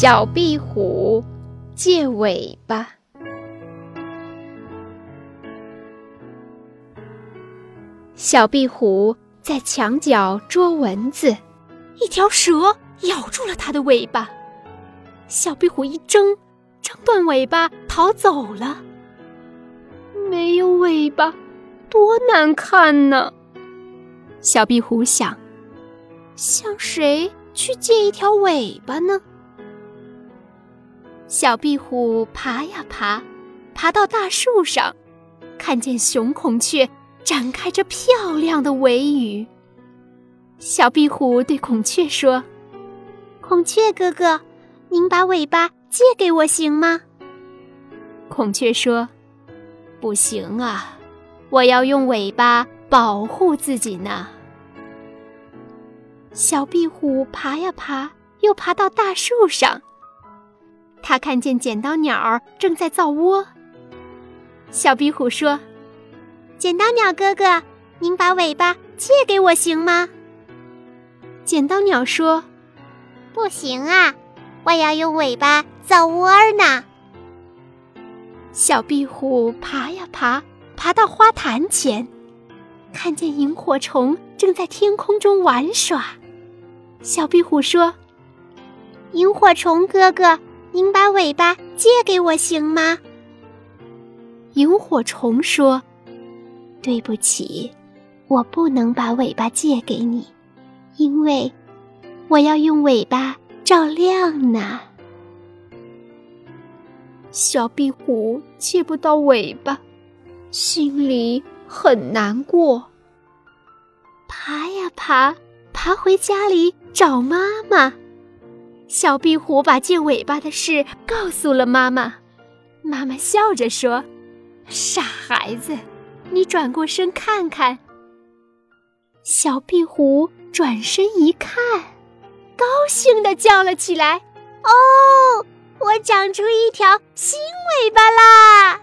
小壁虎借尾巴。小壁虎在墙角捉蚊子，一条蛇咬住了它的尾巴。小壁虎一挣，挣断尾巴逃走了。没有尾巴，多难看呢！小壁虎想：向谁去借一条尾巴呢？小壁虎爬呀爬，爬到大树上，看见雄孔雀展开着漂亮的尾羽。小壁虎对孔雀说：“孔雀哥哥，您把尾巴借给我行吗？”孔雀说：“不行啊，我要用尾巴保护自己呢。”小壁虎爬呀爬，又爬到大树上。他看见剪刀鸟正在造窝。小壁虎说：“剪刀鸟哥哥，您把尾巴借给我行吗？”剪刀鸟说：“不行啊，我要用尾巴造窝呢。”小壁虎爬呀爬，爬到花坛前，看见萤火虫正在天空中玩耍。小壁虎说：“萤火虫哥哥。”您把尾巴借给我行吗？萤火虫说：“对不起，我不能把尾巴借给你，因为我要用尾巴照亮呢。”小壁虎借不到尾巴，心里很难过。爬呀爬，爬回家里找妈妈。小壁虎把借尾巴的事告诉了妈妈，妈妈笑着说：“傻孩子，你转过身看看。”小壁虎转身一看，高兴地叫了起来：“哦，我长出一条新尾巴啦！”